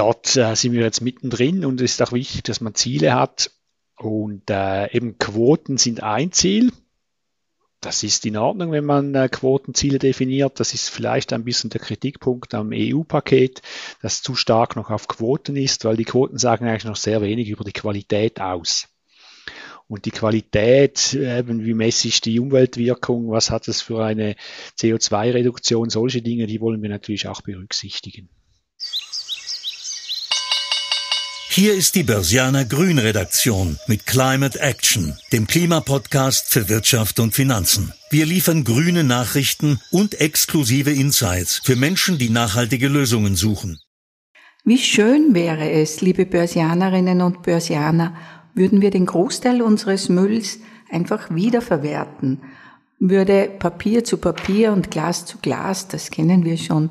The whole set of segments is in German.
dort äh, sind wir jetzt mittendrin und es ist auch wichtig, dass man Ziele hat. Und äh, eben Quoten sind ein Ziel. Das ist in Ordnung, wenn man äh, Quotenziele definiert. Das ist vielleicht ein bisschen der Kritikpunkt am EU-Paket, das zu stark noch auf Quoten ist, weil die Quoten sagen eigentlich noch sehr wenig über die Qualität aus. Und die Qualität, eben wie messe ich die Umweltwirkung, was hat es für eine CO2-Reduktion, solche Dinge, die wollen wir natürlich auch berücksichtigen. Hier ist die Börsianer Grün Redaktion mit Climate Action, dem Klimapodcast für Wirtschaft und Finanzen. Wir liefern grüne Nachrichten und exklusive Insights für Menschen, die nachhaltige Lösungen suchen. Wie schön wäre es, liebe Börsianerinnen und Börsianer, würden wir den Großteil unseres Mülls einfach wiederverwerten, würde Papier zu Papier und Glas zu Glas, das kennen wir schon,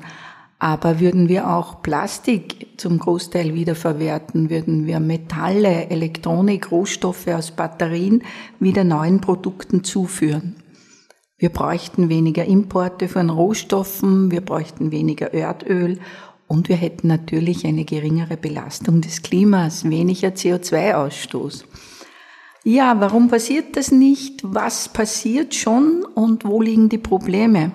aber würden wir auch Plastik zum Großteil wiederverwerten, würden wir Metalle, Elektronik, Rohstoffe aus Batterien wieder neuen Produkten zuführen. Wir bräuchten weniger Importe von Rohstoffen, wir bräuchten weniger Erdöl und wir hätten natürlich eine geringere Belastung des Klimas, weniger CO2-Ausstoß. Ja, warum passiert das nicht? Was passiert schon und wo liegen die Probleme?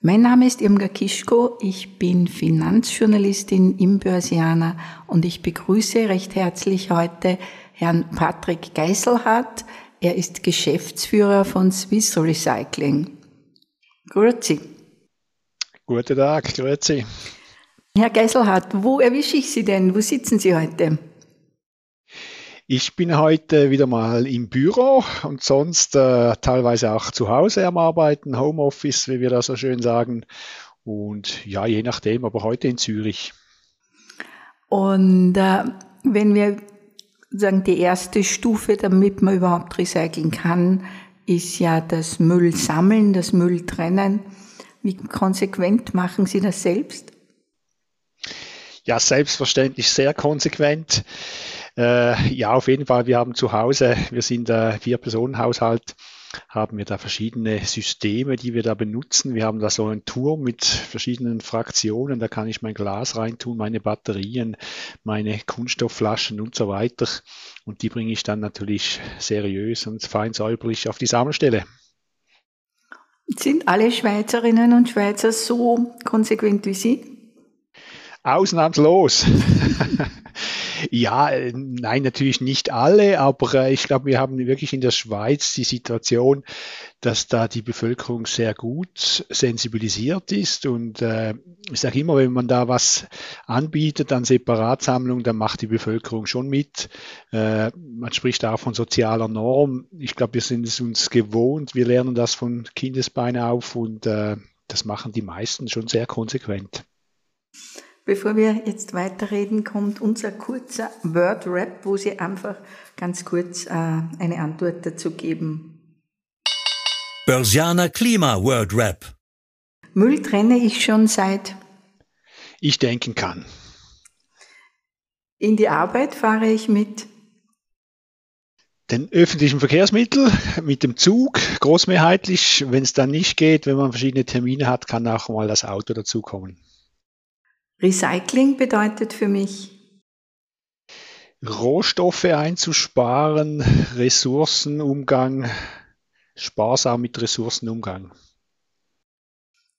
Mein Name ist Irmgard Kischko, ich bin Finanzjournalistin im Börsianer und ich begrüße recht herzlich heute Herrn Patrick Geiselhardt. Er ist Geschäftsführer von Swiss Recycling. Grüezi. Guten Tag, grüezi. Herr Geiselhardt, wo erwische ich Sie denn? Wo sitzen Sie heute? Ich bin heute wieder mal im Büro und sonst äh, teilweise auch zu Hause am Arbeiten, Homeoffice, wie wir da so schön sagen. Und ja, je nachdem, aber heute in Zürich. Und äh, wenn wir sagen, die erste Stufe, damit man überhaupt recyceln kann, ist ja das Müll sammeln, das Müll trennen. Wie konsequent machen Sie das selbst? Ja, selbstverständlich sehr konsequent. Äh, ja, auf jeden Fall, wir haben zu Hause, wir sind äh, Vier-Personen-Haushalt, haben wir da verschiedene Systeme, die wir da benutzen. Wir haben da so einen Turm mit verschiedenen Fraktionen, da kann ich mein Glas reintun, meine Batterien, meine Kunststoffflaschen und so weiter. Und die bringe ich dann natürlich seriös und fein säuberlich auf die Sammelstelle. Sind alle Schweizerinnen und Schweizer so konsequent wie Sie? Ausnahmslos. ja, äh, nein, natürlich nicht alle, aber äh, ich glaube, wir haben wirklich in der Schweiz die Situation, dass da die Bevölkerung sehr gut sensibilisiert ist. Und äh, ich sage immer, wenn man da was anbietet an Separatsammlung, dann macht die Bevölkerung schon mit. Äh, man spricht auch von sozialer Norm. Ich glaube, wir sind es uns gewohnt. Wir lernen das von Kindesbeinen auf und äh, das machen die meisten schon sehr konsequent. Bevor wir jetzt weiterreden, kommt unser kurzer Word-Rap, wo Sie einfach ganz kurz äh, eine Antwort dazu geben. Börsianer Klima Word Rap. Müll trenne ich schon seit ich denken kann. In die Arbeit fahre ich mit den öffentlichen Verkehrsmitteln, mit dem Zug, großmehrheitlich. Wenn es dann nicht geht, wenn man verschiedene Termine hat, kann auch mal das Auto dazukommen. Recycling bedeutet für mich, Rohstoffe einzusparen, Ressourcenumgang, sparsam mit Ressourcenumgang.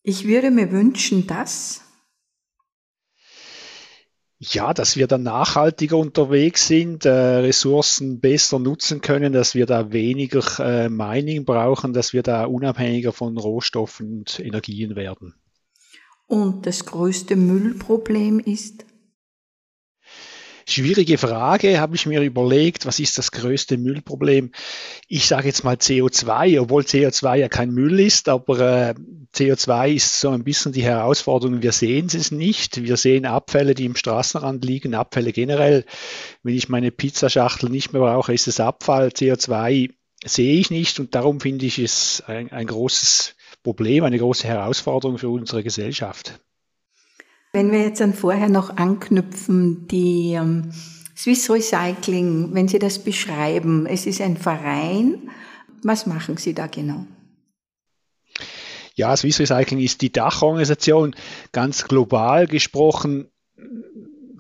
Ich würde mir wünschen, dass ja, dass wir dann nachhaltiger unterwegs sind, äh, Ressourcen besser nutzen können, dass wir da weniger äh, Mining brauchen, dass wir da unabhängiger von Rohstoffen und Energien werden. Und das größte Müllproblem ist? Schwierige Frage, habe ich mir überlegt, was ist das größte Müllproblem? Ich sage jetzt mal CO2, obwohl CO2 ja kein Müll ist, aber äh, CO2 ist so ein bisschen die Herausforderung. Wir sehen es nicht. Wir sehen Abfälle, die im Straßenrand liegen, Abfälle generell. Wenn ich meine Pizzaschachtel nicht mehr brauche, ist es Abfall. CO2 sehe ich nicht und darum finde ich es ein, ein großes Problem, eine große Herausforderung für unsere Gesellschaft. Wenn wir jetzt dann vorher noch anknüpfen, die ähm, Swiss Recycling, wenn Sie das beschreiben, es ist ein Verein, was machen Sie da genau? Ja, Swiss Recycling ist die Dachorganisation, ganz global gesprochen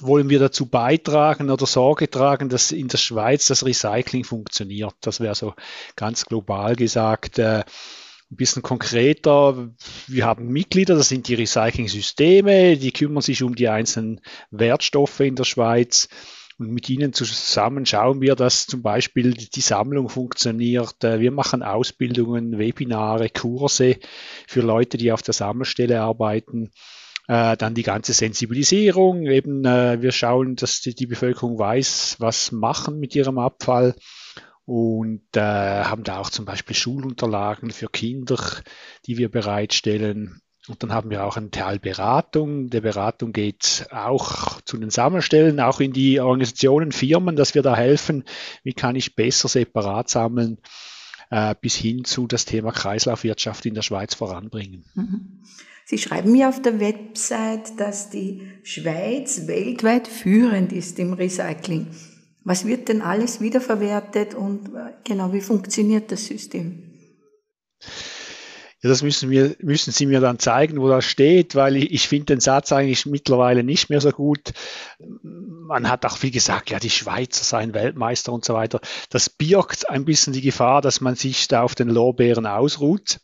wollen wir dazu beitragen oder Sorge tragen, dass in der Schweiz das Recycling funktioniert. Das wäre so ganz global gesagt. Äh, ein bisschen konkreter, wir haben Mitglieder, das sind die Recycling-Systeme, die kümmern sich um die einzelnen Wertstoffe in der Schweiz. Und mit ihnen zusammen schauen wir, dass zum Beispiel die Sammlung funktioniert. Äh, wir machen Ausbildungen, Webinare, Kurse für Leute, die auf der Sammelstelle arbeiten. Äh, dann die ganze Sensibilisierung. Eben, äh, wir schauen, dass die, die Bevölkerung weiß, was machen mit ihrem Abfall und äh, haben da auch zum Beispiel Schulunterlagen für Kinder, die wir bereitstellen. Und dann haben wir auch einen Teil Beratung. Der Beratung geht auch zu den Sammelstellen, auch in die Organisationen, Firmen, dass wir da helfen, wie kann ich besser separat sammeln, äh, bis hin zu das Thema Kreislaufwirtschaft in der Schweiz voranbringen. Mhm. Sie schreiben mir auf der Website, dass die Schweiz weltweit führend ist im Recycling. Was wird denn alles wiederverwertet und äh, genau wie funktioniert das System? Ja, das müssen, wir, müssen Sie mir dann zeigen, wo das steht, weil ich, ich finde den Satz eigentlich mittlerweile nicht mehr so gut. Man hat auch viel gesagt, ja, die Schweizer seien Weltmeister und so weiter. Das birgt ein bisschen die Gefahr, dass man sich da auf den Lorbeeren ausruht.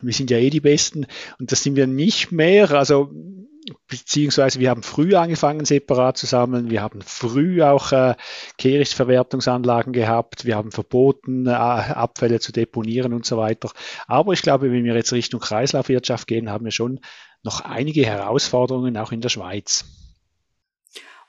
Wir sind ja eh die Besten und das sind wir nicht mehr. Also beziehungsweise wir haben früh angefangen, separat zu sammeln. Wir haben früh auch äh, Kehrichtverwertungsanlagen gehabt. Wir haben verboten, äh, Abfälle zu deponieren und so weiter. Aber ich glaube, wenn wir jetzt Richtung Kreislaufwirtschaft gehen, haben wir schon noch einige Herausforderungen auch in der Schweiz.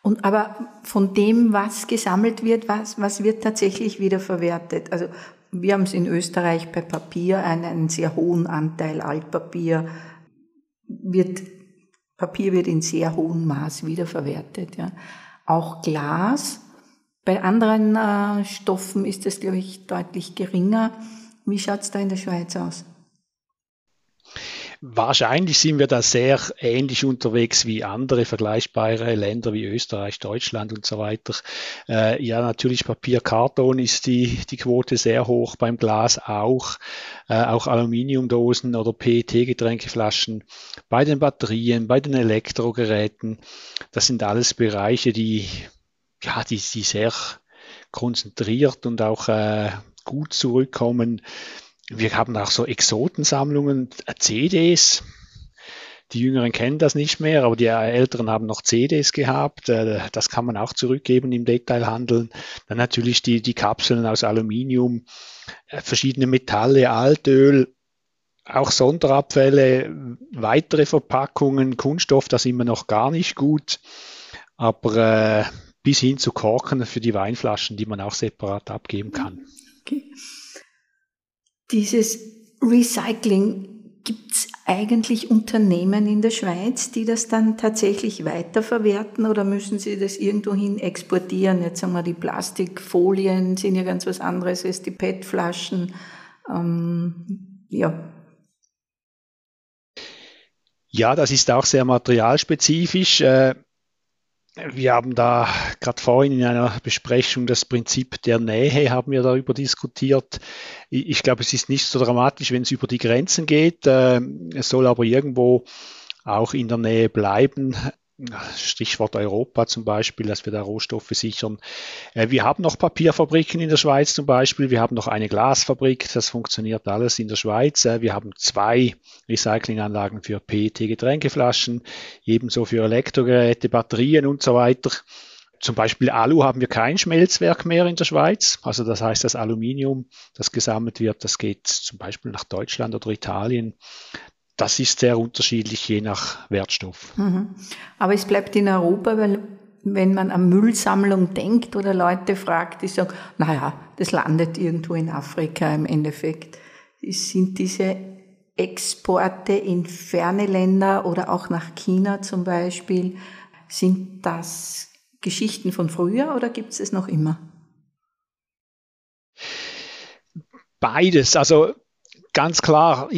Und aber von dem, was gesammelt wird, was, was wird tatsächlich wiederverwertet? Also wir haben es in Österreich bei Papier einen sehr hohen Anteil Altpapier wird Papier wird in sehr hohem Maß wiederverwertet. Ja. Auch Glas. Bei anderen äh, Stoffen ist es, glaube ich, deutlich geringer. Wie schaut es da in der Schweiz aus? Wahrscheinlich sind wir da sehr ähnlich unterwegs wie andere vergleichbare Länder wie Österreich, Deutschland und so weiter. Äh, ja, natürlich Papier, Karton ist die, die Quote sehr hoch, beim Glas auch, äh, auch Aluminiumdosen oder PET-Getränkeflaschen, bei den Batterien, bei den Elektrogeräten. Das sind alles Bereiche, die, ja, die, die sehr konzentriert und auch äh, gut zurückkommen wir haben auch so Exotensammlungen, äh, CDs. Die Jüngeren kennen das nicht mehr, aber die Älteren haben noch CDs gehabt. Äh, das kann man auch zurückgeben im Detailhandel. Dann natürlich die, die Kapseln aus Aluminium, äh, verschiedene Metalle, Altöl, auch Sonderabfälle, weitere Verpackungen, Kunststoff, das wir noch gar nicht gut. Aber äh, bis hin zu Korken für die Weinflaschen, die man auch separat abgeben kann. Okay. Dieses Recycling, gibt es eigentlich Unternehmen in der Schweiz, die das dann tatsächlich weiterverwerten oder müssen sie das irgendwohin exportieren? Jetzt sagen wir, die Plastikfolien sind ja ganz was anderes als die PET-Flaschen. Ähm, ja. Ja, das ist auch sehr materialspezifisch. Äh, wir haben da gerade vorhin in einer Besprechung das Prinzip der Nähe haben wir darüber diskutiert. Ich glaube, es ist nicht so dramatisch, wenn es über die Grenzen geht. Ähm, es soll aber irgendwo auch in der Nähe bleiben. Stichwort Europa zum Beispiel, dass wir da Rohstoffe sichern. Äh, wir haben noch Papierfabriken in der Schweiz zum Beispiel. Wir haben noch eine Glasfabrik. Das funktioniert alles in der Schweiz. Äh, wir haben zwei Recyclinganlagen für PET-Getränkeflaschen, ebenso für Elektrogeräte, Batterien und so weiter. Zum Beispiel Alu haben wir kein Schmelzwerk mehr in der Schweiz. Also das heißt, das Aluminium, das gesammelt wird, das geht zum Beispiel nach Deutschland oder Italien das ist sehr unterschiedlich je nach Wertstoff. Mhm. Aber es bleibt in Europa, weil wenn man an Müllsammlung denkt oder Leute fragt, die sagen, naja, das landet irgendwo in Afrika im Endeffekt. Sind diese Exporte in ferne Länder oder auch nach China zum Beispiel, sind das Geschichten von früher oder gibt es es noch immer? Beides. Also ganz klar,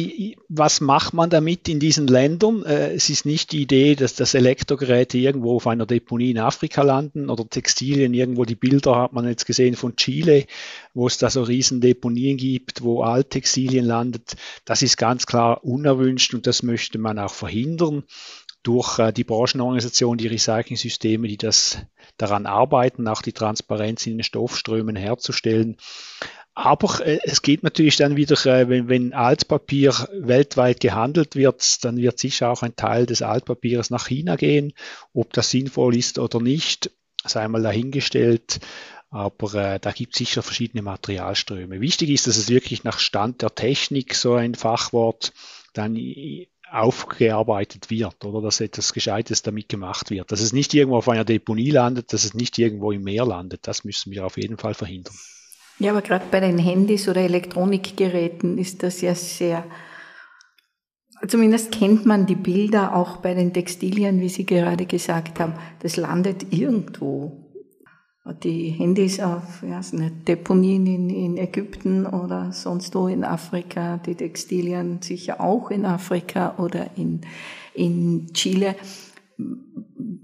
was macht man damit in diesen Ländern? Äh, es ist nicht die Idee, dass das Elektrogeräte irgendwo auf einer Deponie in Afrika landen oder Textilien irgendwo. Die Bilder hat man jetzt gesehen von Chile, wo es da so riesen Deponien gibt, wo Alttextilien landet. Das ist ganz klar unerwünscht und das möchte man auch verhindern durch äh, die Branchenorganisation, die Recycling-Systeme, die das daran arbeiten, auch die Transparenz in den Stoffströmen herzustellen. Aber äh, es geht natürlich dann wieder, äh, wenn, wenn Altpapier weltweit gehandelt wird, dann wird sicher auch ein Teil des Altpapiers nach China gehen. Ob das sinnvoll ist oder nicht, sei mal dahingestellt. Aber äh, da gibt es sicher verschiedene Materialströme. Wichtig ist, dass es wirklich nach Stand der Technik, so ein Fachwort, dann aufgearbeitet wird oder dass etwas Gescheites damit gemacht wird. Dass es nicht irgendwo auf einer Deponie landet, dass es nicht irgendwo im Meer landet. Das müssen wir auf jeden Fall verhindern. Ja, aber gerade bei den Handys oder Elektronikgeräten ist das ja sehr, zumindest kennt man die Bilder auch bei den Textilien, wie Sie gerade gesagt haben. Das landet irgendwo. Die Handys auf ja, Deponien in, in Ägypten oder sonst wo in Afrika, die Textilien sicher auch in Afrika oder in, in Chile.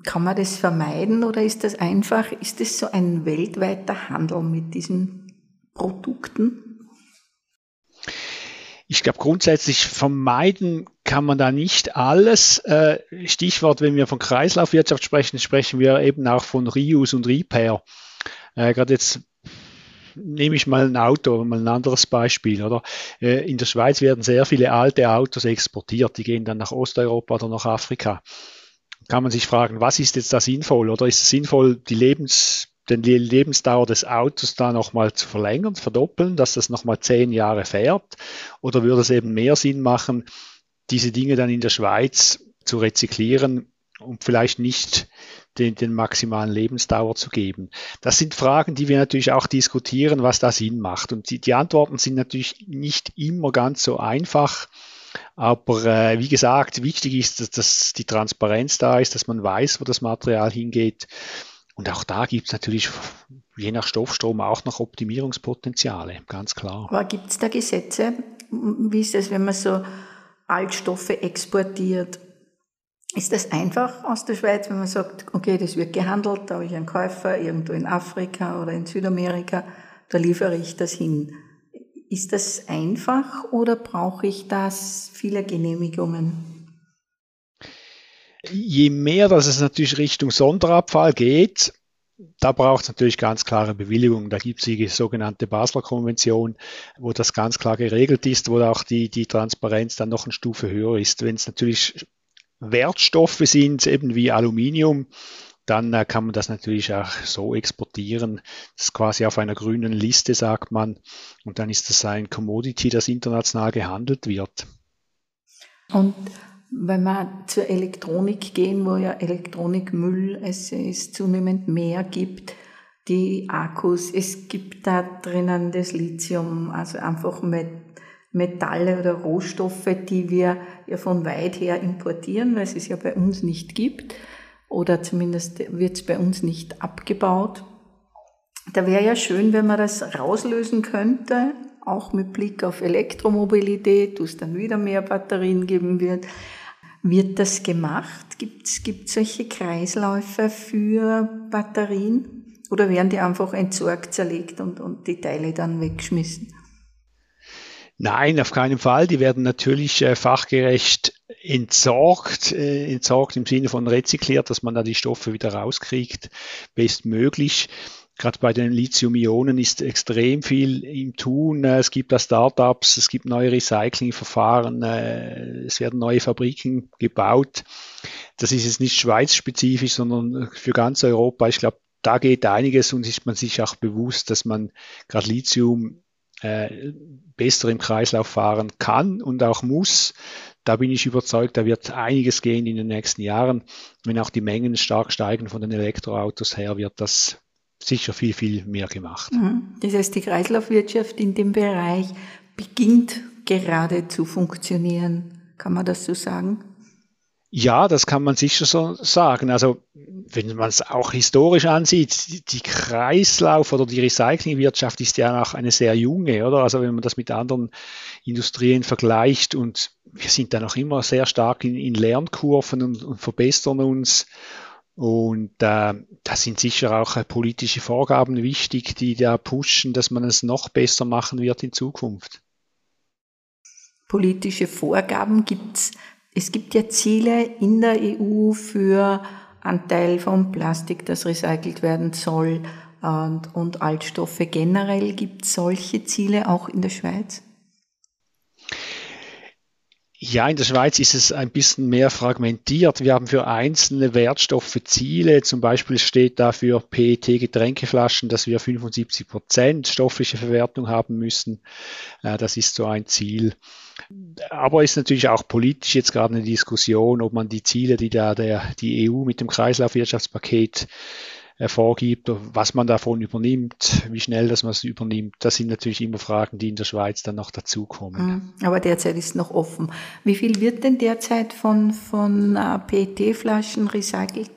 Kann man das vermeiden oder ist das einfach, ist das so ein weltweiter Handel mit diesen Produkten? Ich glaube, grundsätzlich vermeiden kann man da nicht alles. Äh, Stichwort, wenn wir von Kreislaufwirtschaft sprechen, sprechen wir eben auch von Reuse und Repair. Äh, Gerade jetzt nehme ich mal ein Auto, mal ein anderes Beispiel, oder? Äh, in der Schweiz werden sehr viele alte Autos exportiert, die gehen dann nach Osteuropa oder nach Afrika. Kann man sich fragen, was ist jetzt da sinnvoll? Oder ist es sinnvoll, die Lebens den Lebensdauer des Autos da nochmal zu verlängern, verdoppeln, dass das nochmal zehn Jahre fährt? Oder würde es eben mehr Sinn machen, diese Dinge dann in der Schweiz zu rezyklieren und vielleicht nicht den, den maximalen Lebensdauer zu geben? Das sind Fragen, die wir natürlich auch diskutieren, was da Sinn macht. Und die, die Antworten sind natürlich nicht immer ganz so einfach. Aber äh, wie gesagt, wichtig ist, dass, dass die Transparenz da ist, dass man weiß, wo das Material hingeht und auch da gibt es natürlich je nach Stoffstrom auch noch Optimierungspotenziale, ganz klar. Aber gibt es da Gesetze? Wie ist es, wenn man so Altstoffe exportiert? Ist das einfach aus der Schweiz, wenn man sagt, okay, das wird gehandelt, da habe ich einen Käufer irgendwo in Afrika oder in Südamerika, da liefere ich das hin. Ist das einfach oder brauche ich das viele Genehmigungen? Je mehr, dass es natürlich Richtung Sonderabfall geht, da braucht es natürlich ganz klare Bewilligung. Da gibt es die sogenannte Basler Konvention, wo das ganz klar geregelt ist, wo auch die, die Transparenz dann noch eine Stufe höher ist. Wenn es natürlich Wertstoffe sind, eben wie Aluminium, dann äh, kann man das natürlich auch so exportieren. Das ist quasi auf einer grünen Liste, sagt man. Und dann ist das ein Commodity, das international gehandelt wird. Und wenn wir zur Elektronik gehen, wo ja Elektronikmüll es, es zunehmend mehr gibt, die Akkus, es gibt da drinnen das Lithium, also einfach mit Metalle oder Rohstoffe, die wir ja von weit her importieren, weil es es ja bei uns nicht gibt oder zumindest wird es bei uns nicht abgebaut. Da wäre ja schön, wenn man das rauslösen könnte, auch mit Blick auf Elektromobilität, wo es dann wieder mehr Batterien geben wird. Wird das gemacht? Gibt es solche Kreisläufe für Batterien? Oder werden die einfach entsorgt, zerlegt und, und die Teile dann weggeschmissen? Nein, auf keinen Fall. Die werden natürlich äh, fachgerecht entsorgt, äh, entsorgt im Sinne von rezykliert, dass man da die Stoffe wieder rauskriegt, bestmöglich. Gerade bei den Lithium-Ionen ist extrem viel im Tun. Es gibt da Startups, es gibt neue Recyclingverfahren, äh, es werden neue Fabriken gebaut. Das ist jetzt nicht schweizspezifisch, sondern für ganz Europa. Ich glaube, da geht einiges und ist man sich auch bewusst, dass man gerade Lithium äh, besser im Kreislauf fahren kann und auch muss. Da bin ich überzeugt, da wird einiges gehen in den nächsten Jahren. Wenn auch die Mengen stark steigen von den Elektroautos her, wird das sicher viel, viel mehr gemacht. Mhm. Das heißt, die Kreislaufwirtschaft in dem Bereich beginnt gerade zu funktionieren. Kann man das so sagen? Ja, das kann man sicher so sagen. Also wenn man es auch historisch ansieht, die Kreislauf- oder die Recyclingwirtschaft ist ja auch eine sehr junge, oder? Also wenn man das mit anderen Industrien vergleicht und wir sind da noch immer sehr stark in, in Lernkurven und, und verbessern uns und äh, da sind sicher auch äh, politische Vorgaben wichtig, die da pushen, dass man es noch besser machen wird in Zukunft. Politische Vorgaben gibt es Es gibt ja Ziele in der EU für Anteil von Plastik, das recycelt werden soll und, und Altstoffe generell. Gibt es solche Ziele auch in der Schweiz? Ja, in der Schweiz ist es ein bisschen mehr fragmentiert. Wir haben für einzelne Wertstoffe Ziele. Zum Beispiel steht da für PET-Getränkeflaschen, dass wir 75 Prozent stoffliche Verwertung haben müssen. Äh, das ist so ein Ziel. Aber ist natürlich auch politisch jetzt gerade eine Diskussion, ob man die Ziele, die da der, die EU mit dem Kreislaufwirtschaftspaket vorgibt, was man davon übernimmt, wie schnell das man es übernimmt. Das sind natürlich immer Fragen, die in der Schweiz dann noch dazukommen. Mhm. Aber derzeit ist noch offen. Wie viel wird denn derzeit von, von äh, PET-Flaschen recycelt?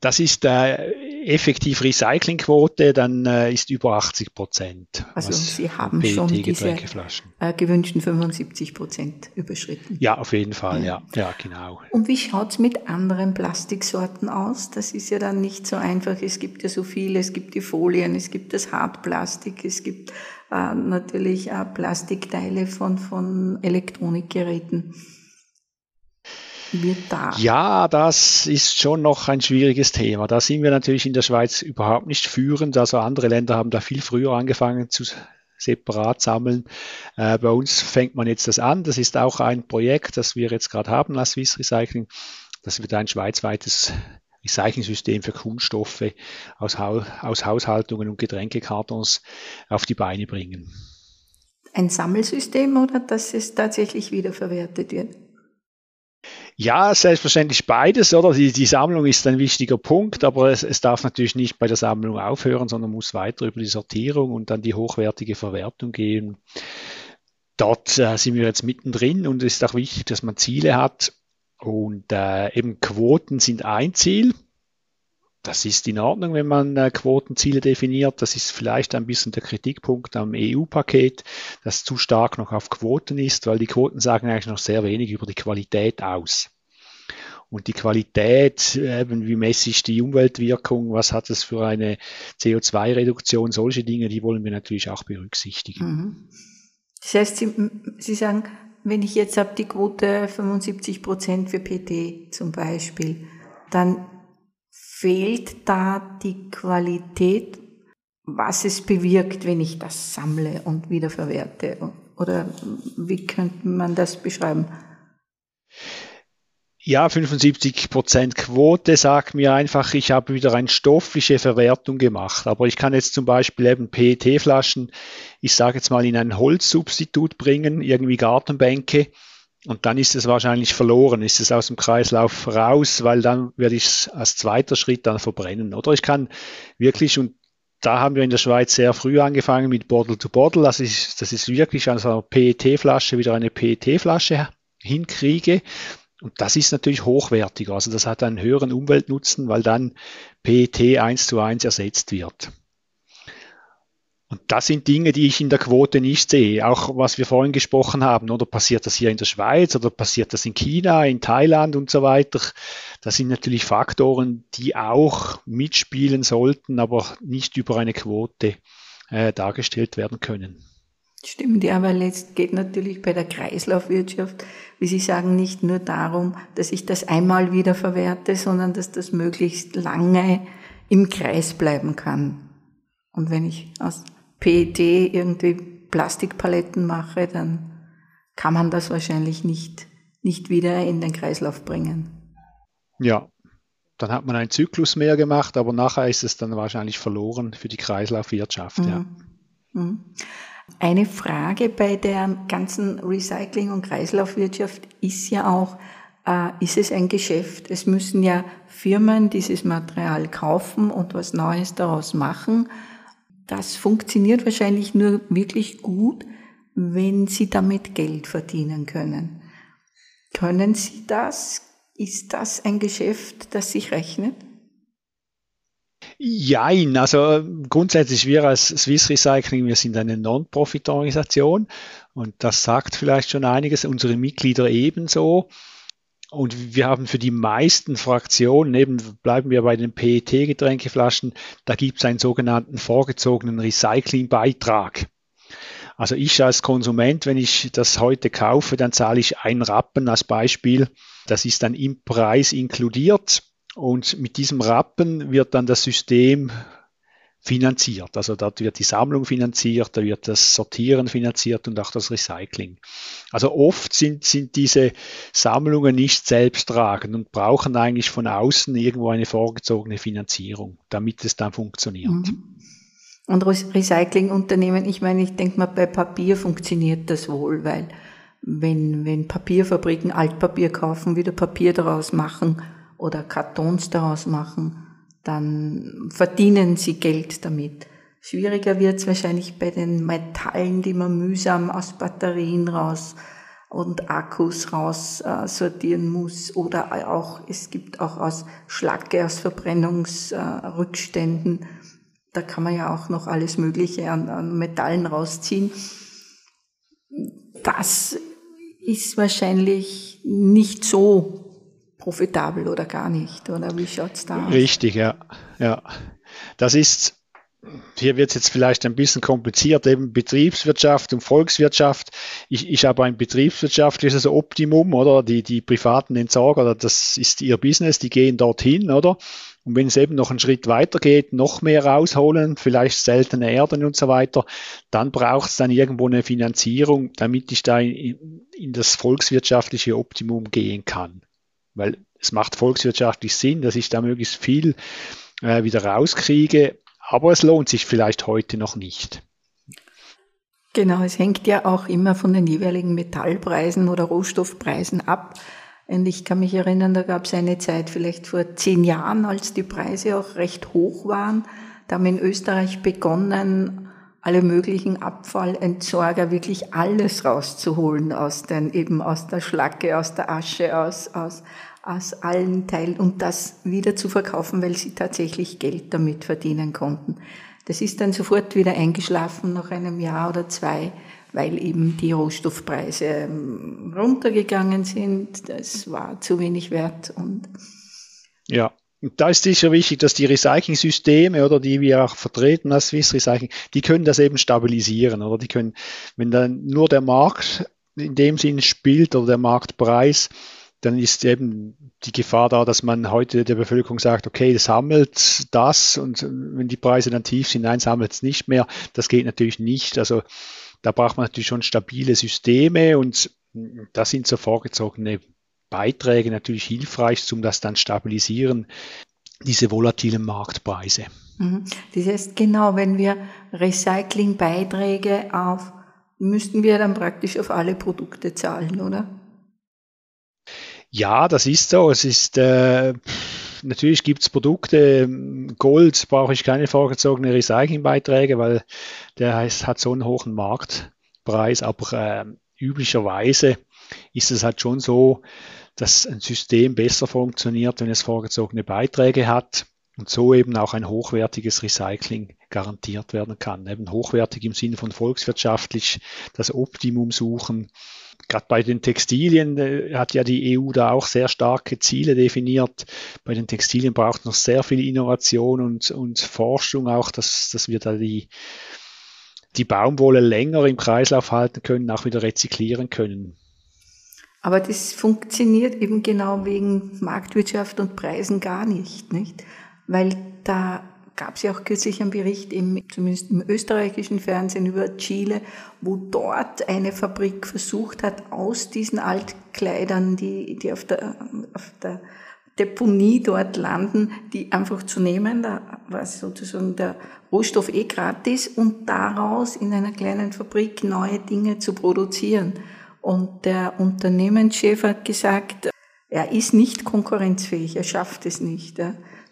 Das ist äh, effektiv Recyclingquote, dann äh, ist über 80 Prozent. Also Sie haben schon diese äh, gewünschten 75 Prozent überschritten. Ja, auf jeden Fall, ja, ja, ja genau. Und wie schaut's mit anderen Plastiksorten aus? Das ist ja dann nicht so einfach. Es gibt ja so viele, es gibt die Folien, es gibt das Hartplastik, es gibt äh, natürlich äh, Plastikteile von, von Elektronikgeräten wird da? Ja, das ist schon noch ein schwieriges Thema. Da sind wir natürlich in der Schweiz überhaupt nicht führend. Also andere Länder haben da viel früher angefangen zu separat sammeln. Äh, bei uns fängt man jetzt das an. Das ist auch ein Projekt, das wir jetzt gerade haben als Swiss Recycling. Das wird ein schweizweites Recycling-System für Kunststoffe aus, aus Haushaltungen und Getränkekartons auf die Beine bringen. Ein Sammelsystem oder dass es tatsächlich wiederverwertet wird? Ja, selbstverständlich beides, oder? Die, die Sammlung ist ein wichtiger Punkt, aber es, es, darf natürlich nicht bei der Sammlung aufhören, sondern muss weiter über die Sortierung und dann die hochwertige Verwertung gehen. Dort äh, sind wir jetzt mittendrin und es ist auch wichtig, dass man Ziele hat. Und äh, eben Quoten sind ein Ziel. Das ist in Ordnung, wenn man äh, Quotenziele definiert. Das ist vielleicht ein bisschen der Kritikpunkt am EU-Paket, das zu stark noch auf Quoten ist, weil die Quoten sagen eigentlich noch sehr wenig über die Qualität aus. Und die Qualität, eben wie messe ich die Umweltwirkung, was hat es für eine CO2-Reduktion, solche Dinge, die wollen wir natürlich auch berücksichtigen. Mhm. Das heißt, Sie, Sie sagen, wenn ich jetzt habe die Quote 75 Prozent für PT zum Beispiel, dann fehlt da die Qualität, was es bewirkt, wenn ich das sammle und wiederverwerte? Oder wie könnte man das beschreiben? Ja, 75 Prozent Quote sagt mir einfach, ich habe wieder eine stoffliche Verwertung gemacht. Aber ich kann jetzt zum Beispiel eben PET-Flaschen, ich sage jetzt mal, in ein Holzsubstitut bringen, irgendwie Gartenbänke und dann ist es wahrscheinlich verloren, ist es aus dem Kreislauf raus, weil dann werde ich es als zweiter Schritt dann verbrennen. Oder ich kann wirklich, und da haben wir in der Schweiz sehr früh angefangen mit Bottle to Bottle, das ist, das ist wirklich aus einer PET-Flasche wieder eine PET-Flasche hinkriege. Und das ist natürlich hochwertiger. Also das hat einen höheren Umweltnutzen, weil dann PET eins zu eins ersetzt wird. Und das sind Dinge, die ich in der Quote nicht sehe. Auch was wir vorhin gesprochen haben, oder passiert das hier in der Schweiz oder passiert das in China, in Thailand und so weiter. Das sind natürlich Faktoren, die auch mitspielen sollten, aber nicht über eine Quote äh, dargestellt werden können. Stimmt, ja, weil es geht natürlich bei der Kreislaufwirtschaft, wie Sie sagen, nicht nur darum, dass ich das einmal wieder verwerte, sondern dass das möglichst lange im Kreis bleiben kann. Und wenn ich aus PET irgendwie Plastikpaletten mache, dann kann man das wahrscheinlich nicht, nicht wieder in den Kreislauf bringen. Ja, dann hat man einen Zyklus mehr gemacht, aber nachher ist es dann wahrscheinlich verloren für die Kreislaufwirtschaft. Mhm. Ja. Mhm. Eine Frage bei der ganzen Recycling- und Kreislaufwirtschaft ist ja auch, äh, ist es ein Geschäft? Es müssen ja Firmen dieses Material kaufen und was Neues daraus machen das funktioniert wahrscheinlich nur wirklich gut, wenn Sie damit Geld verdienen können. Können Sie das? Ist das ein Geschäft, das sich rechnet? Jein, also grundsätzlich wir als Swiss Recycling, wir sind eine Non-Profit-Organisation und das sagt vielleicht schon einiges, unsere Mitglieder ebenso. Und wir haben für die meisten Fraktionen, eben bleiben wir bei den PET-Getränkeflaschen, da gibt es einen sogenannten vorgezogenen Recyclingbeitrag. Also ich als Konsument, wenn ich das heute kaufe, dann zahle ich ein Rappen als Beispiel. Das ist dann im Preis inkludiert und mit diesem Rappen wird dann das System finanziert. Also dort wird die Sammlung finanziert, da wird das Sortieren finanziert und auch das Recycling. Also oft sind, sind diese Sammlungen nicht selbsttragend und brauchen eigentlich von außen irgendwo eine vorgezogene Finanzierung, damit es dann funktioniert. Mhm. Und Recyclingunternehmen, ich meine, ich denke mal, bei Papier funktioniert das wohl, weil wenn, wenn Papierfabriken Altpapier kaufen, wieder Papier daraus machen oder Kartons daraus machen, dann verdienen sie Geld damit. Schwieriger wird es wahrscheinlich bei den Metallen, die man mühsam aus Batterien raus und Akkus raus äh, sortieren muss oder auch, es gibt auch aus Schlacke, aus Verbrennungsrückständen, äh, da kann man ja auch noch alles Mögliche an, an Metallen rausziehen. Das ist wahrscheinlich nicht so profitabel oder gar nicht, oder wie schaut's da aus? Richtig, ja. ja. Das ist, hier wird es jetzt vielleicht ein bisschen kompliziert, eben Betriebswirtschaft und Volkswirtschaft. Ich, ich habe ein betriebswirtschaftliches Optimum, oder? Die, die privaten Entsorger, das ist ihr Business, die gehen dorthin, oder? Und wenn es eben noch einen Schritt weiter geht, noch mehr rausholen, vielleicht seltene Erden und so weiter, dann braucht es dann irgendwo eine Finanzierung, damit ich da in, in das volkswirtschaftliche Optimum gehen kann weil es macht volkswirtschaftlich Sinn, dass ich da möglichst viel äh, wieder rauskriege, aber es lohnt sich vielleicht heute noch nicht. Genau, es hängt ja auch immer von den jeweiligen Metallpreisen oder Rohstoffpreisen ab. Und ich kann mich erinnern, da gab es eine Zeit, vielleicht vor zehn Jahren, als die Preise auch recht hoch waren. Da haben in Österreich begonnen, alle möglichen Abfallentsorger wirklich alles rauszuholen aus den, eben aus der Schlacke, aus der Asche, aus, aus aus allen Teilen und das wieder zu verkaufen, weil sie tatsächlich Geld damit verdienen konnten. Das ist dann sofort wieder eingeschlafen nach einem Jahr oder zwei, weil eben die Rohstoffpreise ähm, runtergegangen sind. Das war zu wenig wert und ja, und da ist sicher wichtig, dass die Recycling-Systeme oder die wir auch vertreten als Swiss Recycling, die können das eben stabilisieren oder die können, wenn dann nur der Markt in dem Sinn spielt oder der Marktpreis, dann ist eben die Gefahr da, dass man heute der Bevölkerung sagt, okay, sammelt das und wenn die Preise dann tief sind, nein, sammelt es nicht mehr. Das geht natürlich nicht. Also da braucht man natürlich schon stabile Systeme und da sind so vorgezogene Beiträge natürlich hilfreich, um das dann stabilisieren, diese volatilen Marktpreise. Mhm. Das heißt, genau, wenn wir Recyclingbeiträge auf, müssten wir dann praktisch auf alle Produkte zahlen, oder? Ja, das ist so. Es ist äh, natürlich gibt es Produkte, Gold brauche ich keine vorgezogene Recyclingbeiträge, weil der heißt, hat so einen hohen Marktpreis, aber äh, üblicherweise ist es halt schon so, dass ein System besser funktioniert, wenn es vorgezogene Beiträge hat und so eben auch ein hochwertiges Recycling garantiert werden kann. Eben hochwertig im Sinne von volkswirtschaftlich das Optimum suchen gerade bei den Textilien äh, hat ja die EU da auch sehr starke Ziele definiert. Bei den Textilien braucht noch sehr viel Innovation und, und Forschung auch, dass, dass wir da die, die Baumwolle länger im Kreislauf halten können, auch wieder rezyklieren können. Aber das funktioniert eben genau wegen Marktwirtschaft und Preisen gar nicht, nicht? Weil da gab es ja auch kürzlich einen Bericht, im, zumindest im österreichischen Fernsehen über Chile, wo dort eine Fabrik versucht hat, aus diesen Altkleidern, die, die auf, der, auf der Deponie dort landen, die einfach zu nehmen. Da war sozusagen der Rohstoff eh gratis und daraus in einer kleinen Fabrik neue Dinge zu produzieren. Und der Unternehmenschef hat gesagt, er ist nicht konkurrenzfähig, er schafft es nicht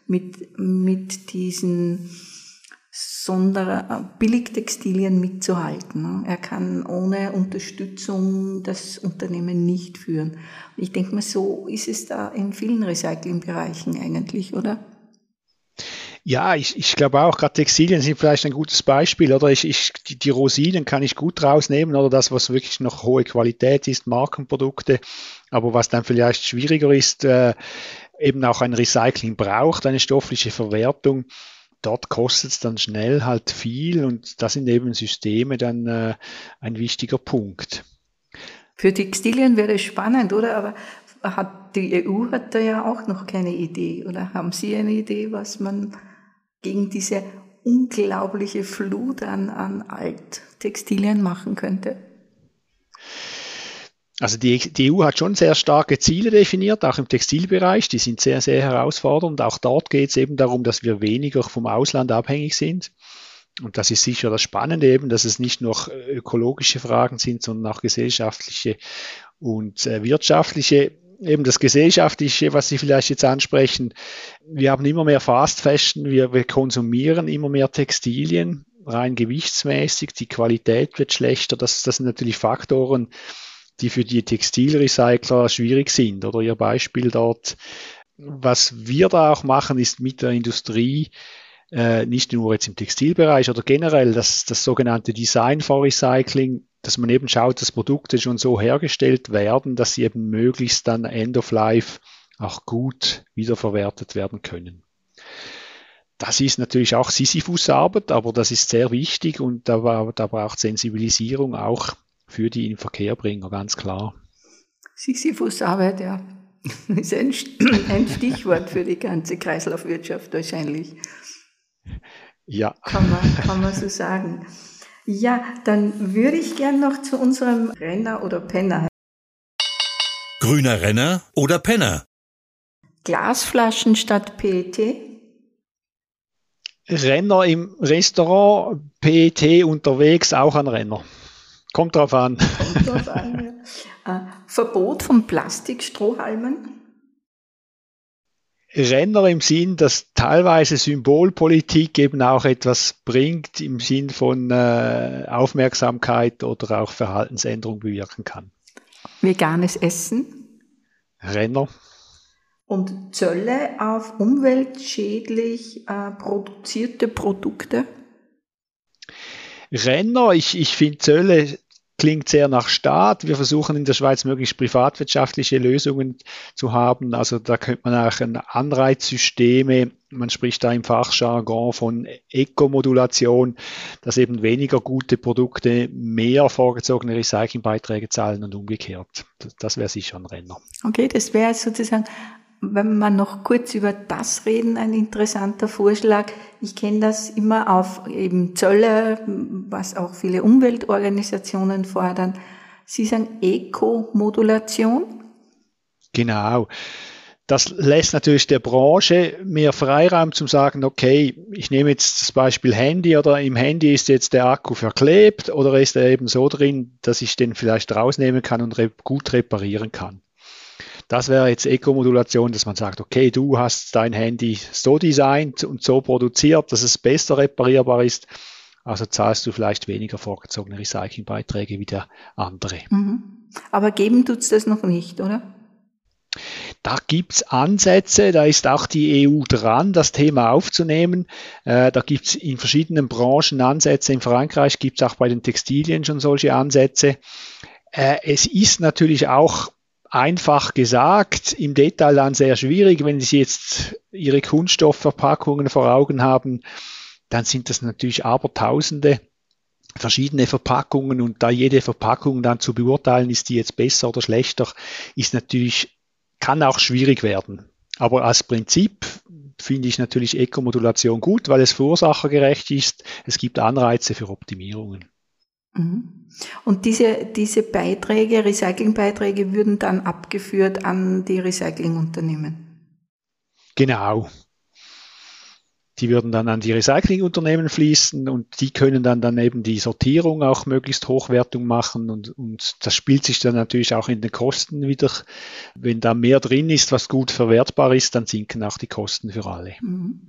mit, mit diesen Sonder Billigtextilien mitzuhalten. Er kann ohne Unterstützung das Unternehmen nicht führen. Ich denke mal, so ist es da in vielen Recyclingbereichen eigentlich, oder? Ja, ich, ich glaube auch, gerade Textilien sind vielleicht ein gutes Beispiel, oder? Ich, ich, die, die Rosinen kann ich gut rausnehmen, oder das, was wirklich noch hohe Qualität ist, Markenprodukte. Aber was dann vielleicht schwieriger ist, äh, eben auch ein Recycling braucht, eine stoffliche Verwertung, dort kostet es dann schnell halt viel und da sind eben Systeme dann äh, ein wichtiger Punkt. Für Textilien wäre es spannend, oder? Aber hat die EU hat da ja auch noch keine Idee, oder haben Sie eine Idee, was man gegen diese unglaubliche Flut an, an Alttextilien machen könnte? Also die, die, EU hat schon sehr starke Ziele definiert, auch im Textilbereich. Die sind sehr, sehr herausfordernd. Auch dort geht es eben darum, dass wir weniger vom Ausland abhängig sind. Und das ist sicher das Spannende eben, dass es nicht nur ökologische Fragen sind, sondern auch gesellschaftliche und äh, wirtschaftliche. Eben das Gesellschaftliche, was Sie vielleicht jetzt ansprechen. Wir haben immer mehr Fast Fashion, wir, wir konsumieren immer mehr Textilien, rein gewichtsmäßig. Die Qualität wird schlechter. Das, das sind natürlich Faktoren, die für die Textilrecycler schwierig sind. Oder Ihr Beispiel dort. Was wir da auch machen, ist mit der Industrie, äh, nicht nur jetzt im Textilbereich oder generell das, das sogenannte Design for Recycling, dass man eben schaut, dass Produkte schon so hergestellt werden, dass sie eben möglichst dann End of Life auch gut wiederverwertet werden können. Das ist natürlich auch Sisyphus-Arbeit, aber das ist sehr wichtig und da, da braucht Sensibilisierung auch für die Inverkehrbringer, ganz klar. Sisyphus-Arbeit, ja, ist ein, ein Stichwort für die ganze Kreislaufwirtschaft wahrscheinlich. Ja. Kann man, kann man so sagen. Ja, dann würde ich gern noch zu unserem Renner oder Penner. Grüner Renner oder Penner? Glasflaschen statt PET? Renner im Restaurant, PET unterwegs, auch ein Renner. Kommt drauf an. Kommt drauf an ja. äh, Verbot von Plastikstrohhalmen? Renner im Sinn, dass teilweise Symbolpolitik eben auch etwas bringt, im Sinn von äh, Aufmerksamkeit oder auch Verhaltensänderung bewirken kann. Veganes Essen? Renner. Und Zölle auf umweltschädlich äh, produzierte Produkte? Renner, ich, ich finde Zölle klingt sehr nach Staat. Wir versuchen in der Schweiz möglichst privatwirtschaftliche Lösungen zu haben. Also da könnte man auch Anreizsysteme, man spricht da im Fachjargon von Ekomodulation, dass eben weniger gute Produkte mehr vorgezogene Recyclingbeiträge zahlen und umgekehrt. Das wäre sicher ein Renner. Okay, das wäre sozusagen wenn wir noch kurz über das reden, ein interessanter Vorschlag. Ich kenne das immer auf eben Zölle, was auch viele Umweltorganisationen fordern. Sie sagen Eco-Modulation? Genau. Das lässt natürlich der Branche mehr Freiraum zum sagen, okay, ich nehme jetzt das Beispiel Handy oder im Handy ist jetzt der Akku verklebt oder ist er eben so drin, dass ich den vielleicht rausnehmen kann und gut reparieren kann. Das wäre jetzt Eco-Modulation, dass man sagt, okay, du hast dein Handy so designt und so produziert, dass es besser reparierbar ist. Also zahlst du vielleicht weniger vorgezogene Recyclingbeiträge wie der andere. Mhm. Aber geben tut's das noch nicht, oder? Da gibt's Ansätze, da ist auch die EU dran, das Thema aufzunehmen. Äh, da gibt's in verschiedenen Branchen Ansätze. In Frankreich gibt's auch bei den Textilien schon solche Ansätze. Äh, es ist natürlich auch einfach gesagt, im Detail dann sehr schwierig. Wenn Sie jetzt Ihre Kunststoffverpackungen vor Augen haben, dann sind das natürlich Abertausende verschiedene Verpackungen und da jede Verpackung dann zu beurteilen, ist die jetzt besser oder schlechter, ist natürlich, kann auch schwierig werden. Aber als Prinzip finde ich natürlich Ekomodulation gut, weil es verursachergerecht ist. Es gibt Anreize für Optimierungen. Mhm. Und diese, diese Beiträge, Recyclingbeiträge, würden dann abgeführt an die Recyclingunternehmen? Genau. Die würden dann an die Recyclingunternehmen fließen und die können dann, dann eben die Sortierung auch möglichst Hochwertung machen und, und das spielt sich dann natürlich auch in den Kosten wieder. Wenn da mehr drin ist, was gut verwertbar ist, dann sinken auch die Kosten für alle. Mhm.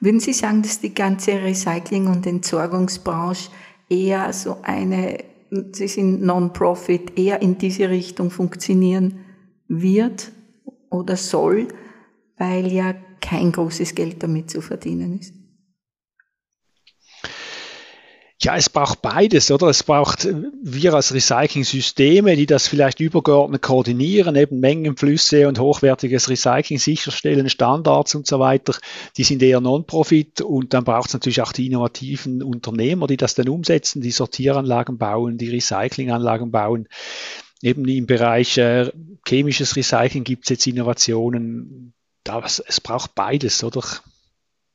Würden Sie sagen, dass die ganze Recycling- und Entsorgungsbranche eher so eine, sie sind Non-Profit, eher in diese Richtung funktionieren wird oder soll, weil ja kein großes Geld damit zu verdienen ist. Ja, es braucht beides, oder? Es braucht äh, wir als Recycling-Systeme, die das vielleicht übergeordnet koordinieren, eben Mengenflüsse und hochwertiges Recycling sicherstellen, Standards und so weiter. Die sind eher Non-Profit und dann braucht es natürlich auch die innovativen Unternehmer, die das dann umsetzen, die Sortieranlagen bauen, die Recyclinganlagen bauen. Eben im Bereich äh, chemisches Recycling gibt es jetzt Innovationen. Da, es braucht beides, oder?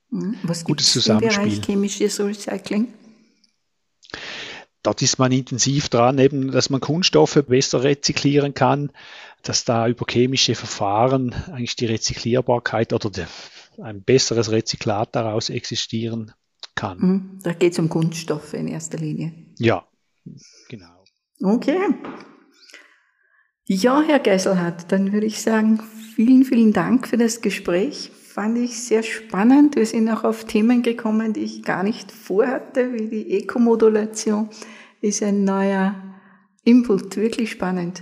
Hm, was Gutes Zusammenspiel. Im Bereich chemisches Recycling? Dort ist man intensiv dran, eben, dass man Kunststoffe besser rezyklieren kann, dass da über chemische Verfahren eigentlich die Rezyklierbarkeit oder der, ein besseres Rezyklat daraus existieren kann. Mhm. Da geht es um Kunststoffe in erster Linie. Ja, genau. Okay. Ja, Herr Gesselhardt, dann würde ich sagen, vielen, vielen Dank für das Gespräch. Fand ich sehr spannend. Wir sind auch auf Themen gekommen, die ich gar nicht vorhatte, wie die Ekomodulation. Ist ein neuer Input, wirklich spannend.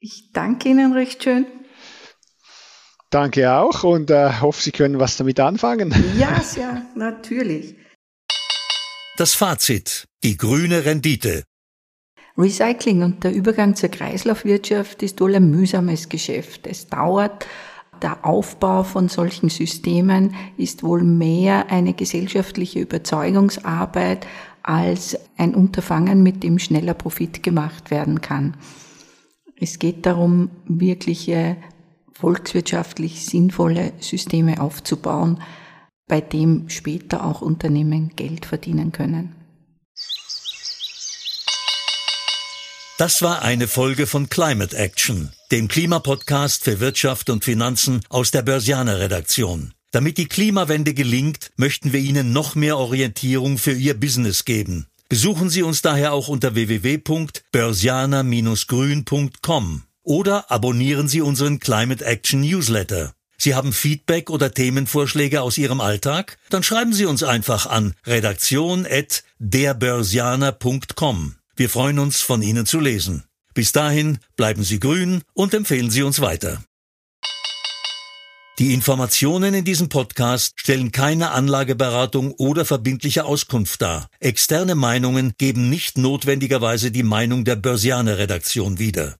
Ich danke Ihnen recht schön. Danke auch und äh, hoffe, Sie können was damit anfangen. Ja, ja, natürlich. Das Fazit. Die grüne Rendite. Recycling und der Übergang zur Kreislaufwirtschaft ist wohl ein mühsames Geschäft. Es dauert. Der Aufbau von solchen Systemen ist wohl mehr eine gesellschaftliche Überzeugungsarbeit als ein Unterfangen, mit dem schneller Profit gemacht werden kann. Es geht darum, wirkliche volkswirtschaftlich sinnvolle Systeme aufzubauen, bei dem später auch Unternehmen Geld verdienen können. Das war eine Folge von Climate Action, dem Klimapodcast für Wirtschaft und Finanzen aus der Börsianer Redaktion. Damit die Klimawende gelingt, möchten wir Ihnen noch mehr Orientierung für Ihr Business geben. Besuchen Sie uns daher auch unter www.börsianer-grün.com oder abonnieren Sie unseren Climate Action Newsletter. Sie haben Feedback oder Themenvorschläge aus Ihrem Alltag? Dann schreiben Sie uns einfach an redaktion@derbörsianer.com. Wir freuen uns, von Ihnen zu lesen. Bis dahin bleiben Sie grün und empfehlen Sie uns weiter. Die Informationen in diesem Podcast stellen keine Anlageberatung oder verbindliche Auskunft dar. Externe Meinungen geben nicht notwendigerweise die Meinung der Börsianer Redaktion wieder.